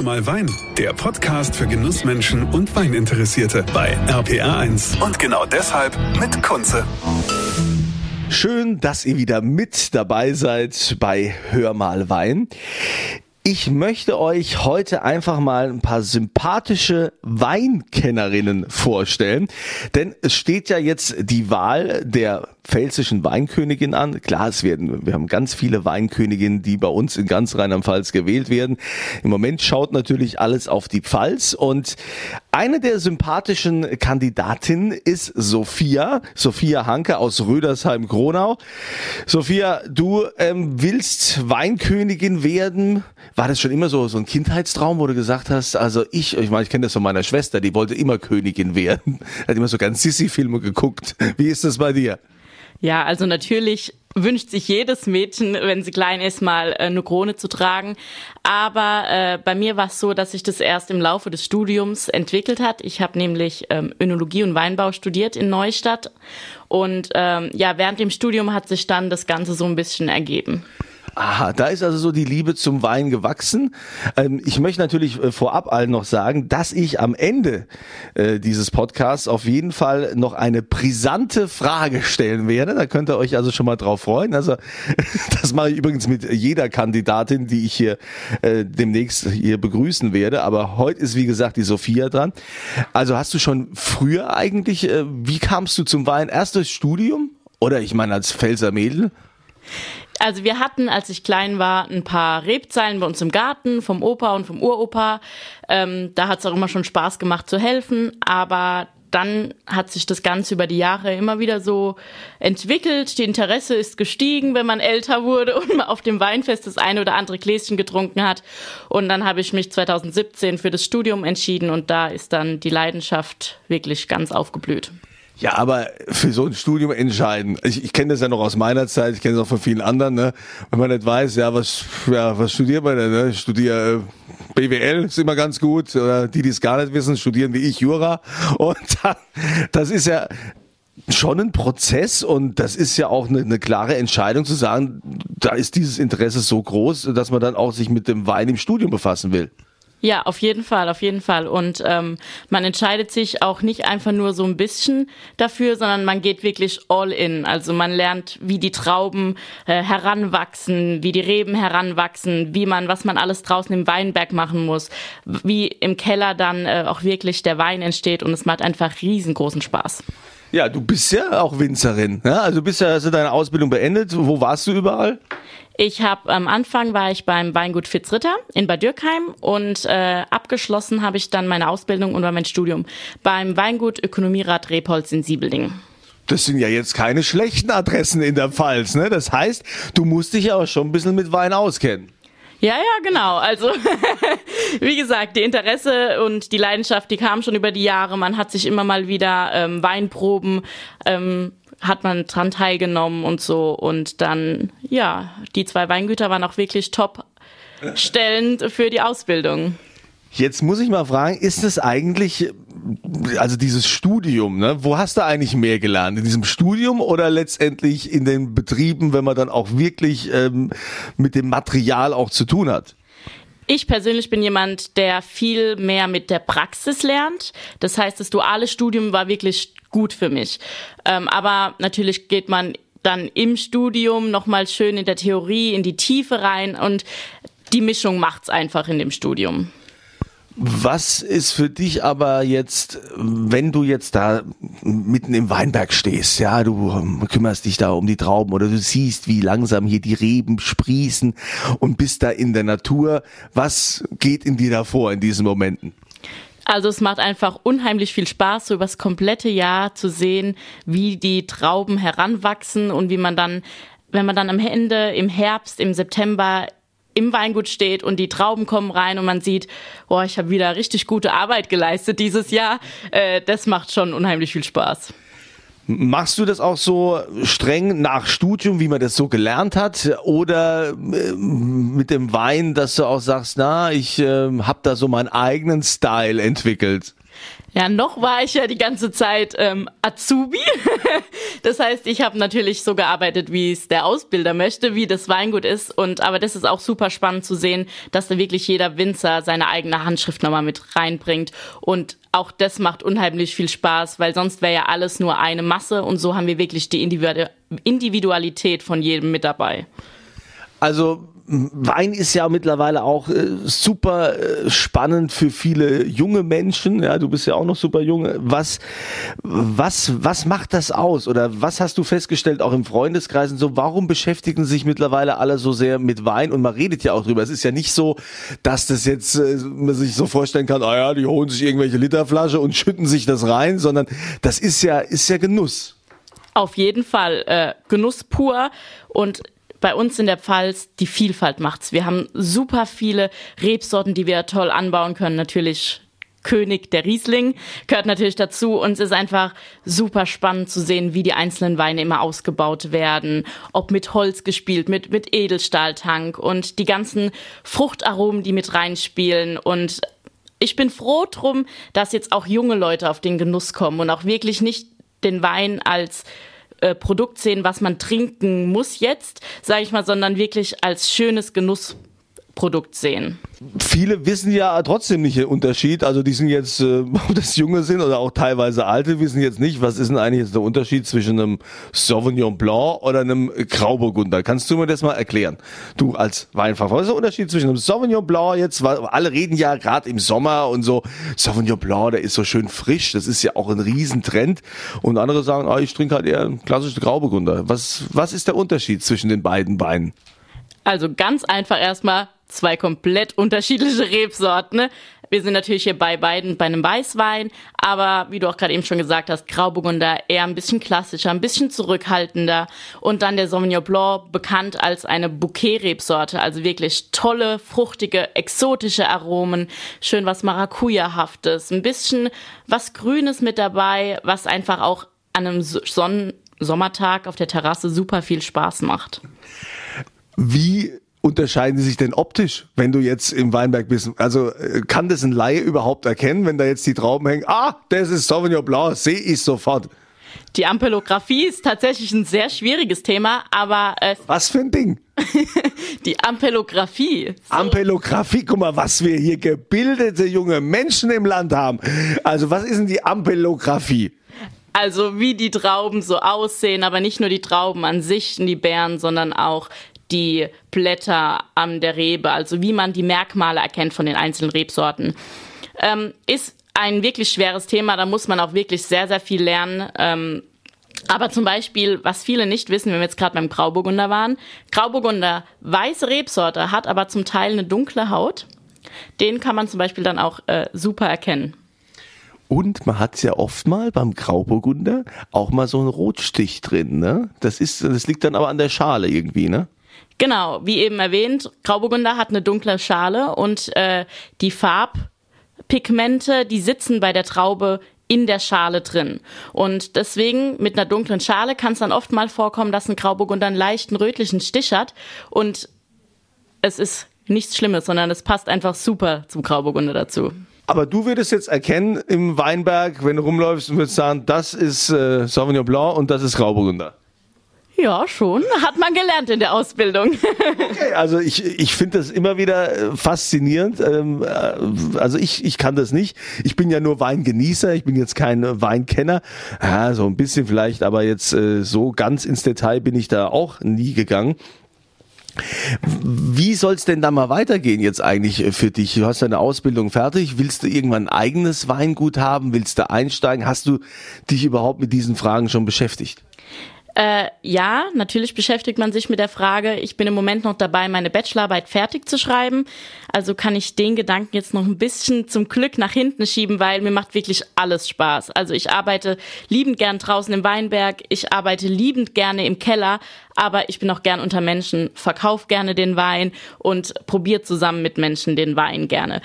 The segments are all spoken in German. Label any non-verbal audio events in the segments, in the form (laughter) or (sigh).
Hör mal Wein, der Podcast für Genussmenschen und Weininteressierte bei RPR1. Und genau deshalb mit Kunze. Schön, dass ihr wieder mit dabei seid bei Hör mal Wein. Ich möchte euch heute einfach mal ein paar sympathische Weinkennerinnen vorstellen, denn es steht ja jetzt die Wahl der pfälzischen Weinkönigin an. Klar, es werden, wir haben ganz viele Weinköniginnen, die bei uns in ganz Rheinland-Pfalz gewählt werden. Im Moment schaut natürlich alles auf die Pfalz und eine der sympathischen Kandidatinnen ist Sophia, Sophia Hanke aus Rödersheim-Gronau. Sophia, du ähm, willst Weinkönigin werden. War das schon immer so, so ein Kindheitstraum, wo du gesagt hast, also ich, ich meine, ich kenne das von meiner Schwester, die wollte immer Königin werden. (laughs) Hat immer so ganz Sissi-Filme geguckt. Wie ist das bei dir? Ja, also natürlich wünscht sich jedes Mädchen, wenn sie klein ist, mal äh, eine Krone zu tragen. Aber äh, bei mir war es so, dass sich das erst im Laufe des Studiums entwickelt hat. Ich habe nämlich ähm, Önologie und Weinbau studiert in Neustadt. Und ähm, ja, während dem Studium hat sich dann das Ganze so ein bisschen ergeben. Aha, da ist also so die Liebe zum Wein gewachsen. Ähm, ich möchte natürlich äh, vorab allen noch sagen, dass ich am Ende äh, dieses Podcasts auf jeden Fall noch eine brisante Frage stellen werde. Da könnt ihr euch also schon mal drauf freuen. Also (laughs) das mache ich übrigens mit jeder Kandidatin, die ich hier äh, demnächst hier begrüßen werde. Aber heute ist wie gesagt die Sophia dran. Also hast du schon früher eigentlich, äh, wie kamst du zum Wein? Erst durchs Studium? Oder ich meine als Pfälzer Mädel? Also wir hatten, als ich klein war, ein paar Rebzeilen bei uns im Garten vom Opa und vom Uropa. Ähm, da hat es auch immer schon Spaß gemacht zu helfen, aber dann hat sich das Ganze über die Jahre immer wieder so entwickelt. Die Interesse ist gestiegen, wenn man älter wurde und (laughs) auf dem Weinfest das eine oder andere Gläschen getrunken hat. Und dann habe ich mich 2017 für das Studium entschieden und da ist dann die Leidenschaft wirklich ganz aufgeblüht. Ja, aber für so ein Studium entscheiden. Ich, ich kenne das ja noch aus meiner Zeit, ich kenne es auch von vielen anderen, ne? Wenn man nicht weiß, ja, was, ja, was studiert man denn? Ne? Ich studiere äh, BWL, ist immer ganz gut. Oder die, die es gar nicht wissen, studieren wie ich Jura. Und (laughs) dann, das ist ja schon ein Prozess und das ist ja auch eine, eine klare Entscheidung zu sagen, da ist dieses Interesse so groß, dass man dann auch sich mit dem Wein im Studium befassen will. Ja, auf jeden Fall, auf jeden Fall. Und ähm, man entscheidet sich auch nicht einfach nur so ein bisschen dafür, sondern man geht wirklich all in. Also man lernt, wie die Trauben äh, heranwachsen, wie die Reben heranwachsen, wie man, was man alles draußen im Weinberg machen muss, wie im Keller dann äh, auch wirklich der Wein entsteht und es macht einfach riesengroßen Spaß. Ja, du bist ja auch Winzerin. Ne? Also bist ja, hast du deine Ausbildung beendet. Wo warst du überall? Ich habe am Anfang war ich beim Weingut Fitzritter in Bad Dürkheim und äh, abgeschlossen habe ich dann meine Ausbildung und mein Studium beim Weingut Ökonomierat Repolz in Siebelding. Das sind ja jetzt keine schlechten Adressen in der Pfalz, ne? Das heißt, du musst dich ja auch schon ein bisschen mit Wein auskennen. Ja, ja, genau. Also, (laughs) wie gesagt, die Interesse und die Leidenschaft, die kam schon über die Jahre. Man hat sich immer mal wieder ähm, Weinproben ähm, hat man dran teilgenommen und so. Und dann, ja, die zwei Weingüter waren auch wirklich top stellend für die Ausbildung. Jetzt muss ich mal fragen, ist es eigentlich, also dieses Studium, ne, wo hast du eigentlich mehr gelernt? In diesem Studium oder letztendlich in den Betrieben, wenn man dann auch wirklich ähm, mit dem Material auch zu tun hat? Ich persönlich bin jemand, der viel mehr mit der Praxis lernt. Das heißt, das duale Studium war wirklich gut für mich. Ähm, aber natürlich geht man dann im Studium nochmal schön in der Theorie, in die Tiefe rein und die Mischung macht's einfach in dem Studium. Was ist für dich aber jetzt, wenn du jetzt da mitten im Weinberg stehst, ja, du ähm, kümmerst dich da um die Trauben oder du siehst, wie langsam hier die Reben sprießen und bist da in der Natur. Was geht in dir da vor in diesen Momenten? Also es macht einfach unheimlich viel Spaß, so über das komplette Jahr zu sehen, wie die Trauben heranwachsen und wie man dann, wenn man dann am Ende im Herbst, im September im Weingut steht und die Trauben kommen rein und man sieht, boah, ich habe wieder richtig gute Arbeit geleistet dieses Jahr. Äh, das macht schon unheimlich viel Spaß. Machst du das auch so streng nach Studium, wie man das so gelernt hat, oder äh, mit dem Wein, dass du auch sagst, na, ich äh, habe da so meinen eigenen Style entwickelt? Ja, noch war ich ja die ganze Zeit ähm, Azubi. (laughs) das heißt, ich habe natürlich so gearbeitet, wie es der Ausbilder möchte, wie das Weingut ist. Und aber das ist auch super spannend zu sehen, dass da wirklich jeder Winzer seine eigene Handschrift nochmal mit reinbringt. Und auch das macht unheimlich viel Spaß, weil sonst wäre ja alles nur eine Masse und so haben wir wirklich die Individualität von jedem mit dabei. Also Wein ist ja mittlerweile auch äh, super äh, spannend für viele junge Menschen. Ja, du bist ja auch noch super jung. Was, was, was macht das aus? Oder was hast du festgestellt, auch im Freundeskreis und so? Warum beschäftigen sich mittlerweile alle so sehr mit Wein? Und man redet ja auch drüber. Es ist ja nicht so, dass das jetzt, äh, man sich so vorstellen kann, ah ja, die holen sich irgendwelche Literflasche und schütten sich das rein, sondern das ist ja, ist ja Genuss. Auf jeden Fall äh, Genuss pur und bei uns in der Pfalz, die Vielfalt macht's. Wir haben super viele Rebsorten, die wir toll anbauen können. Natürlich König der Riesling gehört natürlich dazu und es ist einfach super spannend zu sehen, wie die einzelnen Weine immer ausgebaut werden, ob mit Holz gespielt, mit, mit Edelstahltank und die ganzen Fruchtaromen, die mit reinspielen und ich bin froh drum, dass jetzt auch junge Leute auf den Genuss kommen und auch wirklich nicht den Wein als äh, Produkt sehen, was man trinken muss jetzt, sage ich mal, sondern wirklich als schönes Genuss Produkt sehen. Viele wissen ja trotzdem nicht den Unterschied. Also die sind jetzt, äh, (laughs) ob das Junge sind oder auch teilweise Alte, wissen jetzt nicht, was ist denn eigentlich jetzt der Unterschied zwischen einem Sauvignon Blanc oder einem Grauburgunder. Kannst du mir das mal erklären? Du als Weinfachmann, was ist der Unterschied zwischen einem Sauvignon Blanc jetzt, weil alle reden ja gerade im Sommer und so, Sauvignon Blanc, der ist so schön frisch, das ist ja auch ein Riesentrend. Und andere sagen, ah, ich trinke halt eher einen klassischen Grauburgunder. Was, was ist der Unterschied zwischen den beiden Weinen? Also ganz einfach erstmal zwei komplett unterschiedliche Rebsorten. Ne? Wir sind natürlich hier bei beiden bei einem Weißwein, aber wie du auch gerade eben schon gesagt hast, Grauburgunder eher ein bisschen klassischer, ein bisschen zurückhaltender und dann der Sauvignon Blanc bekannt als eine Bouquet-Rebsorte, also wirklich tolle, fruchtige, exotische Aromen, schön was Maracuja-haftes, ein bisschen was Grünes mit dabei, was einfach auch an einem Sonnen Sommertag auf der Terrasse super viel Spaß macht. Wie unterscheiden sie sich denn optisch, wenn du jetzt im Weinberg bist? Also äh, kann das ein Laie überhaupt erkennen, wenn da jetzt die Trauben hängen? Ah, das ist Sauvignon Blanc, sehe ich sofort. Die Ampelographie ist tatsächlich ein sehr schwieriges Thema, aber äh, was für ein Ding? (laughs) die Ampelographie. So. Ampelographie, guck mal, was wir hier gebildete junge Menschen im Land haben. Also was ist denn die Ampelographie? Also wie die Trauben so aussehen, aber nicht nur die Trauben an sich, die Beeren, sondern auch die Blätter an der Rebe, also wie man die Merkmale erkennt von den einzelnen Rebsorten. Ähm, ist ein wirklich schweres Thema, da muss man auch wirklich sehr, sehr viel lernen. Ähm, aber zum Beispiel, was viele nicht wissen, wenn wir jetzt gerade beim Grauburgunder waren, Grauburgunder, weiße Rebsorte, hat aber zum Teil eine dunkle Haut. Den kann man zum Beispiel dann auch äh, super erkennen. Und man hat ja oft mal beim Grauburgunder auch mal so einen Rotstich drin, ne? Das ist, das liegt dann aber an der Schale irgendwie, ne? Genau, wie eben erwähnt, Grauburgunder hat eine dunkle Schale und äh, die Farbpigmente, die sitzen bei der Traube in der Schale drin. Und deswegen mit einer dunklen Schale kann es dann oft mal vorkommen, dass ein Grauburgunder einen leichten rötlichen Stich hat. Und es ist nichts Schlimmes, sondern es passt einfach super zum Grauburgunder dazu. Aber du würdest jetzt erkennen im Weinberg, wenn du rumläufst und würdest sagen, das ist äh, Sauvignon Blanc und das ist Grauburgunder. Ja, schon. Hat man gelernt in der Ausbildung. Okay, also ich, ich finde das immer wieder äh, faszinierend. Ähm, äh, also ich, ich kann das nicht. Ich bin ja nur Weingenießer, ich bin jetzt kein Weinkenner. Ja, so ein bisschen vielleicht, aber jetzt äh, so ganz ins Detail bin ich da auch nie gegangen. Wie soll es denn da mal weitergehen jetzt eigentlich für dich? Du hast deine Ausbildung fertig. Willst du irgendwann ein eigenes Weingut haben? Willst du einsteigen? Hast du dich überhaupt mit diesen Fragen schon beschäftigt? Äh, ja, natürlich beschäftigt man sich mit der Frage. Ich bin im Moment noch dabei, meine Bachelorarbeit fertig zu schreiben. Also kann ich den Gedanken jetzt noch ein bisschen zum Glück nach hinten schieben, weil mir macht wirklich alles Spaß. Also ich arbeite liebend gern draußen im Weinberg, ich arbeite liebend gerne im Keller, aber ich bin auch gern unter Menschen, verkaufe gerne den Wein und probiere zusammen mit Menschen den Wein gerne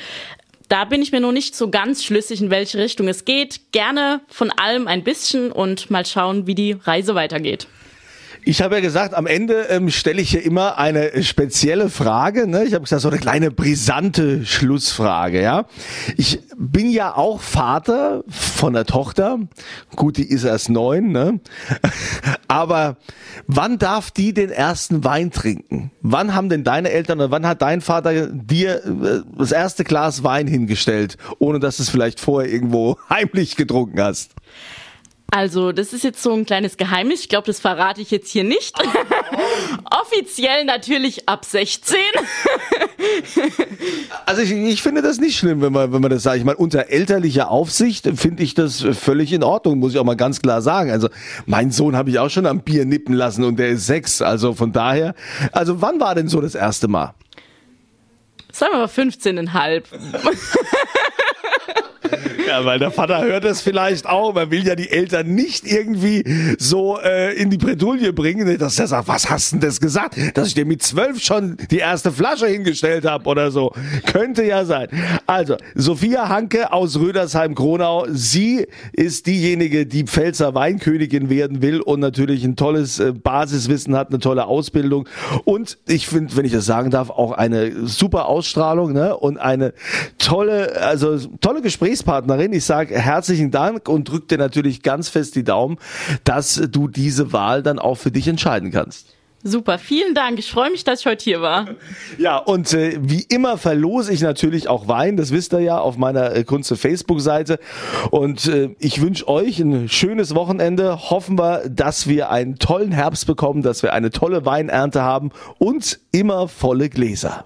da bin ich mir noch nicht so ganz schlüssig, in welche Richtung es geht. Gerne von allem ein bisschen und mal schauen, wie die Reise weitergeht. Ich habe ja gesagt, am Ende ähm, stelle ich hier immer eine spezielle Frage. Ne? Ich habe gesagt, so eine kleine brisante Schlussfrage. Ja, ich bin ja auch Vater von der Tochter. Gut, die ist erst neun. Ne? (laughs) Aber wann darf die den ersten Wein trinken? Wann haben denn deine Eltern oder wann hat dein Vater dir äh, das erste Glas Wein hingestellt, ohne dass du es vielleicht vorher irgendwo (laughs) heimlich getrunken hast? Also, das ist jetzt so ein kleines Geheimnis. Ich glaube, das verrate ich jetzt hier nicht. (laughs) Offiziell natürlich ab 16. (laughs) also ich, ich finde das nicht schlimm, wenn man, wenn man das sagt. Ich meine, unter elterlicher Aufsicht finde ich das völlig in Ordnung, muss ich auch mal ganz klar sagen. Also mein Sohn habe ich auch schon am Bier nippen lassen und der ist sechs. Also von daher, also wann war denn so das erste Mal? Sagen wir mal 15,5. (laughs) Ja, weil der Vater hört es vielleicht auch. Man will ja die Eltern nicht irgendwie so äh, in die Bredouille bringen, dass er sagt, was hast denn das gesagt? Dass ich dir mit zwölf schon die erste Flasche hingestellt habe oder so. Könnte ja sein. Also, Sophia Hanke aus Rödersheim-Kronau. Sie ist diejenige, die Pfälzer Weinkönigin werden will und natürlich ein tolles äh, Basiswissen hat, eine tolle Ausbildung. Und ich finde, wenn ich das sagen darf, auch eine super Ausstrahlung ne? und eine tolle, also tolle Gesprächspartnerin Partnerin. Ich sage herzlichen Dank und drücke dir natürlich ganz fest die Daumen, dass du diese Wahl dann auch für dich entscheiden kannst. Super, vielen Dank. Ich freue mich, dass ich heute hier war. Ja, und äh, wie immer verlose ich natürlich auch Wein. Das wisst ihr ja auf meiner äh, Kunze Facebook-Seite. Und äh, ich wünsche euch ein schönes Wochenende. Hoffen wir, dass wir einen tollen Herbst bekommen, dass wir eine tolle Weinernte haben und immer volle Gläser.